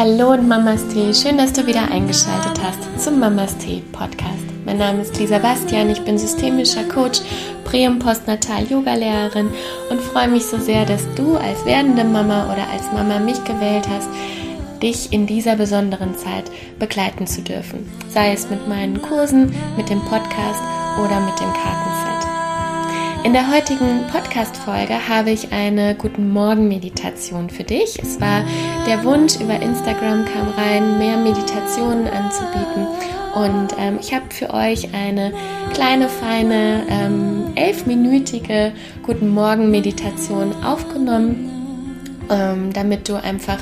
Hallo und Mamas Tee, schön, dass du wieder eingeschaltet hast zum Mamas Tee Podcast. Mein Name ist Lisa Bastian, ich bin systemischer Coach, Prä- und Postnatal-Yoga-Lehrerin und freue mich so sehr, dass du als werdende Mama oder als Mama mich gewählt hast, dich in dieser besonderen Zeit begleiten zu dürfen. Sei es mit meinen Kursen, mit dem Podcast oder mit dem Kartenset. In der heutigen Podcast-Folge habe ich eine Guten Morgen-Meditation für dich. Es war der Wunsch über Instagram kam rein, mehr Meditationen anzubieten. Und ähm, ich habe für euch eine kleine, feine, ähm, elfminütige Guten Morgen-Meditation aufgenommen, ähm, damit du einfach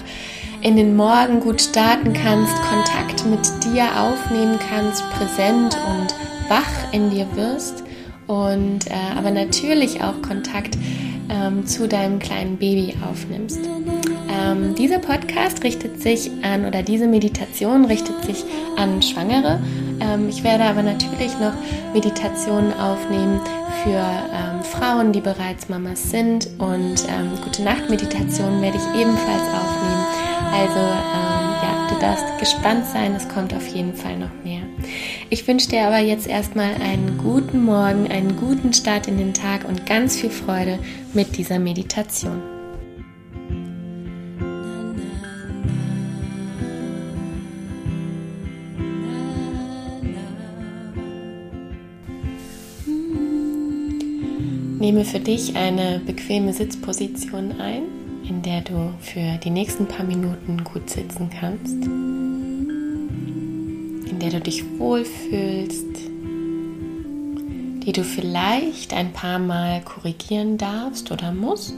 in den Morgen gut starten kannst, Kontakt mit dir aufnehmen kannst, präsent und wach in dir wirst und äh, aber natürlich auch Kontakt ähm, zu deinem kleinen Baby aufnimmst. Ähm, dieser Podcast richtet sich an oder diese Meditation richtet sich an Schwangere. Ähm, ich werde aber natürlich noch Meditationen aufnehmen für ähm, Frauen, die bereits Mamas sind und ähm, gute Nacht Meditationen werde ich ebenfalls aufnehmen. Also ähm, ja, du darfst gespannt sein, es kommt auf jeden Fall noch mehr. Ich wünsche dir aber jetzt erstmal einen guten Morgen, einen guten Start in den Tag und ganz viel Freude mit dieser Meditation. Nehme für dich eine bequeme Sitzposition ein, in der du für die nächsten paar Minuten gut sitzen kannst der du dich wohlfühlst, die du vielleicht ein paar Mal korrigieren darfst oder musst,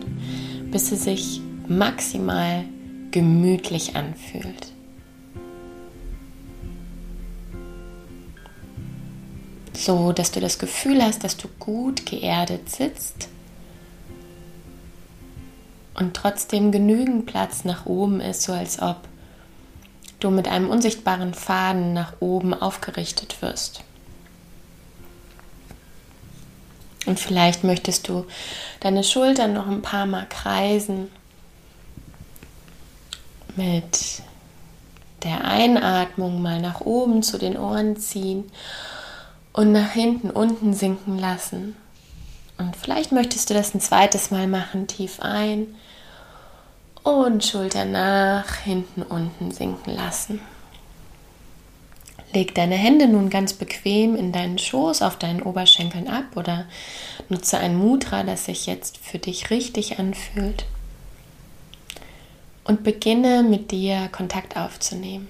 bis sie sich maximal gemütlich anfühlt. So, dass du das Gefühl hast, dass du gut geerdet sitzt und trotzdem genügend Platz nach oben ist, so als ob du mit einem unsichtbaren Faden nach oben aufgerichtet wirst. Und vielleicht möchtest du deine Schultern noch ein paar Mal kreisen mit der Einatmung mal nach oben zu den Ohren ziehen und nach hinten unten sinken lassen. Und vielleicht möchtest du das ein zweites Mal machen, tief ein und Schulter nach, hinten, unten sinken lassen. Leg deine Hände nun ganz bequem in deinen Schoß auf deinen Oberschenkeln ab oder nutze ein Mudra, das sich jetzt für dich richtig anfühlt. Und beginne mit dir Kontakt aufzunehmen.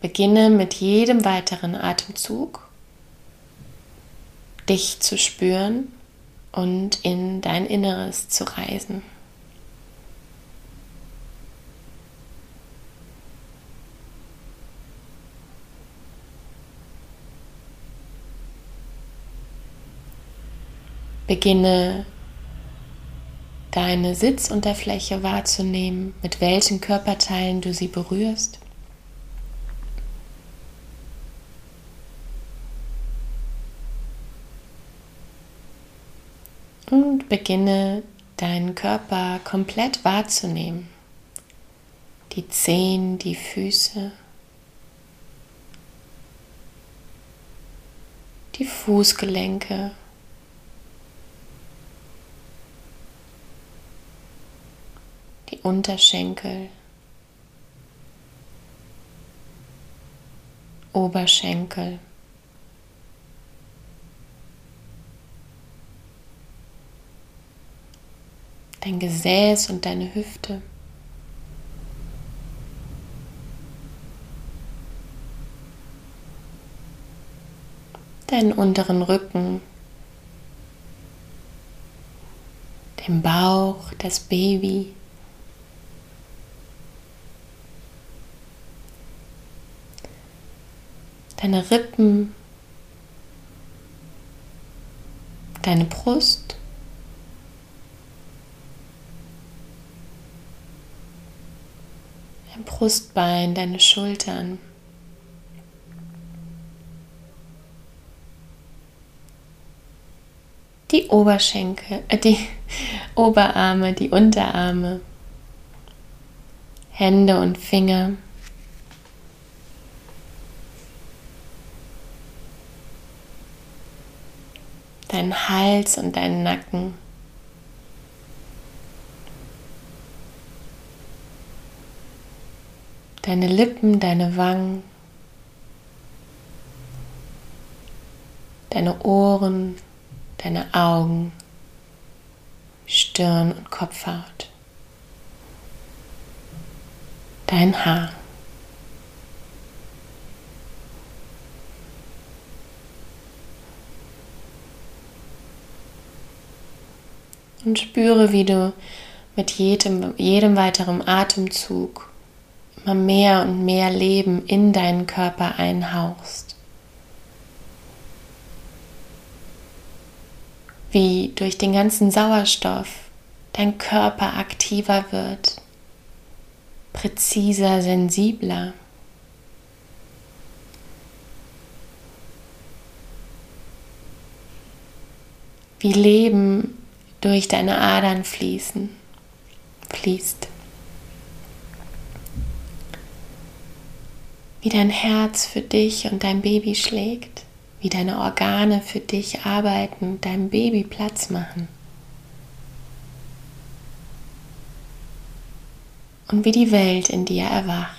Beginne mit jedem weiteren Atemzug dich zu spüren und in dein Inneres zu reisen. Beginne deine Sitzunterfläche wahrzunehmen, mit welchen Körperteilen du sie berührst. Und beginne deinen Körper komplett wahrzunehmen. Die Zehen, die Füße, die Fußgelenke. Die Unterschenkel, Oberschenkel. Dein Gesäß und deine Hüfte. Deinen unteren Rücken, den Bauch, das Baby. Deine Rippen, deine Brust. Dein Brustbein, deine Schultern. Die Oberschenkel, äh, die Oberarme, die Unterarme. Hände und Finger. Dein Hals und dein Nacken. Deine Lippen, deine Wangen. Deine Ohren, deine Augen, Stirn und Kopfhaut. Dein Haar. Und spüre, wie du mit jedem, jedem weiteren Atemzug immer mehr und mehr Leben in deinen Körper einhauchst. Wie durch den ganzen Sauerstoff dein Körper aktiver wird, präziser, sensibler. Wie Leben durch deine Adern fließen, fließt. Wie dein Herz für dich und dein Baby schlägt, wie deine Organe für dich arbeiten, deinem Baby Platz machen. Und wie die Welt in dir erwacht.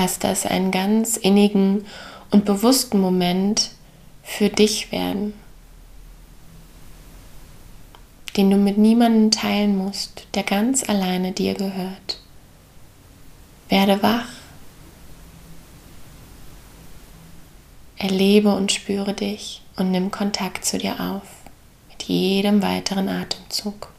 Lass das einen ganz innigen und bewussten Moment für dich werden, den du mit niemandem teilen musst, der ganz alleine dir gehört. Werde wach, erlebe und spüre dich und nimm Kontakt zu dir auf mit jedem weiteren Atemzug.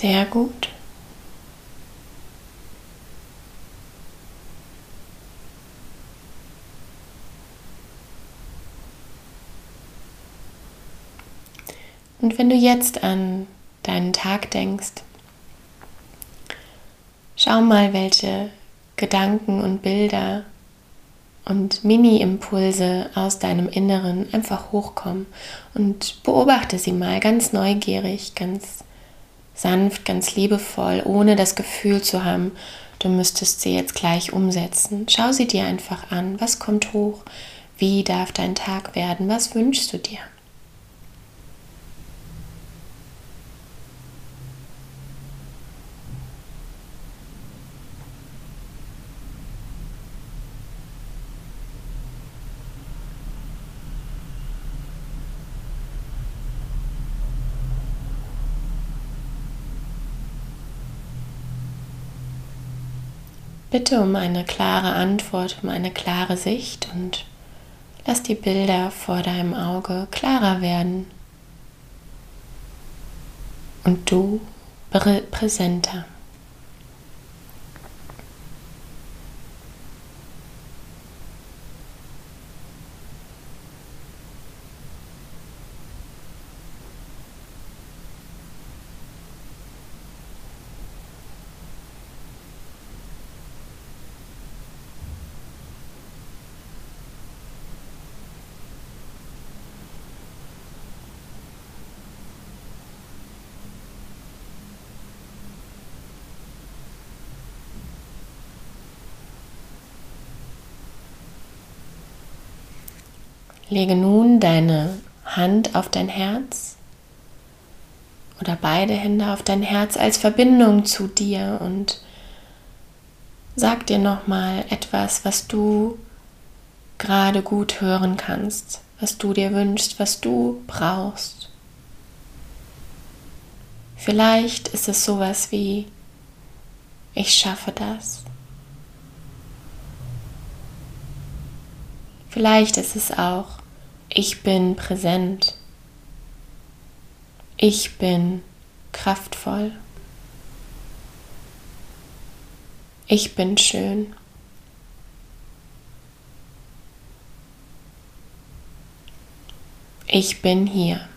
Sehr gut. Und wenn du jetzt an deinen Tag denkst, schau mal, welche Gedanken und Bilder und Mini-Impulse aus deinem Inneren einfach hochkommen und beobachte sie mal ganz neugierig, ganz sanft, ganz liebevoll, ohne das Gefühl zu haben, du müsstest sie jetzt gleich umsetzen. Schau sie dir einfach an. Was kommt hoch? Wie darf dein Tag werden? Was wünschst du dir? Bitte um eine klare Antwort, um eine klare Sicht und lass die Bilder vor deinem Auge klarer werden und du präsenter. Lege nun deine Hand auf dein Herz oder beide Hände auf dein Herz als Verbindung zu dir und sag dir nochmal etwas, was du gerade gut hören kannst, was du dir wünschst, was du brauchst. Vielleicht ist es sowas wie, ich schaffe das. Vielleicht ist es auch, ich bin präsent. Ich bin kraftvoll. Ich bin schön. Ich bin hier.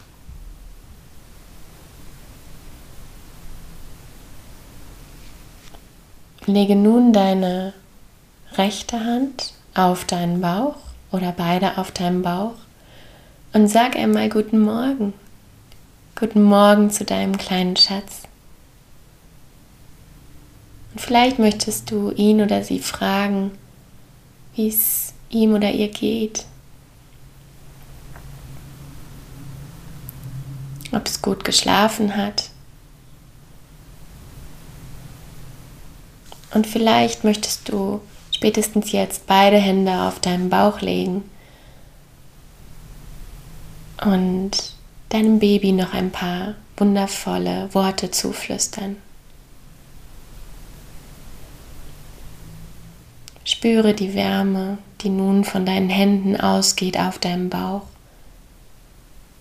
Lege nun deine rechte Hand auf deinen Bauch oder beide auf deinen Bauch und sag einmal guten Morgen. Guten Morgen zu deinem kleinen Schatz. Und vielleicht möchtest du ihn oder sie fragen, wie es ihm oder ihr geht. Ob es gut geschlafen hat. Und vielleicht möchtest du spätestens jetzt beide Hände auf deinen Bauch legen und deinem Baby noch ein paar wundervolle Worte zuflüstern. Spüre die Wärme, die nun von deinen Händen ausgeht auf deinem Bauch.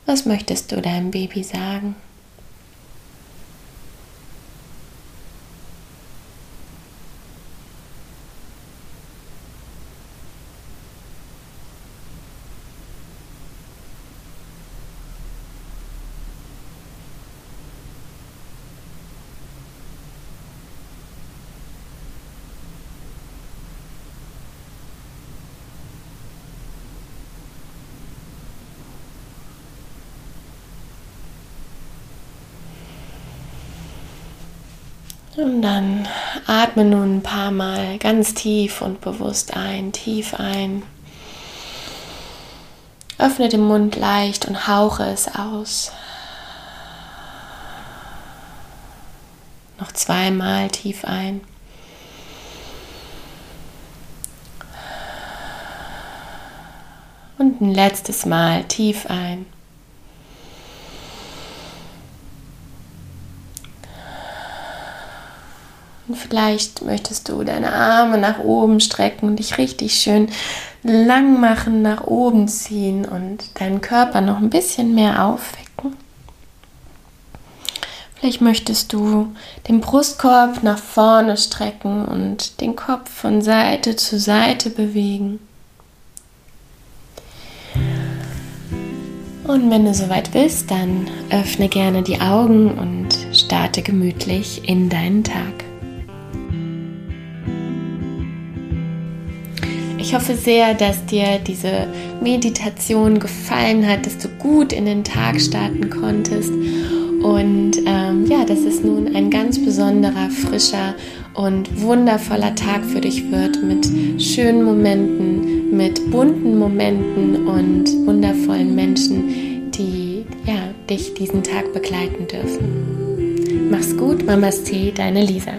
Was möchtest du deinem Baby sagen? Und dann atme nun ein paar Mal ganz tief und bewusst ein, tief ein. Öffne den Mund leicht und hauche es aus. Noch zweimal tief ein. Und ein letztes Mal tief ein. Und vielleicht möchtest du deine Arme nach oben strecken und dich richtig schön lang machen, nach oben ziehen und deinen Körper noch ein bisschen mehr aufwecken. Vielleicht möchtest du den Brustkorb nach vorne strecken und den Kopf von Seite zu Seite bewegen. Und wenn du soweit bist, dann öffne gerne die Augen und starte gemütlich in deinen Tag. Ich hoffe sehr, dass dir diese Meditation gefallen hat, dass du gut in den Tag starten konntest und ähm, ja, dass es nun ein ganz besonderer, frischer und wundervoller Tag für dich wird mit schönen Momenten, mit bunten Momenten und wundervollen Menschen, die ja, dich diesen Tag begleiten dürfen. Mach's gut, Mamas Tee, deine Lisa.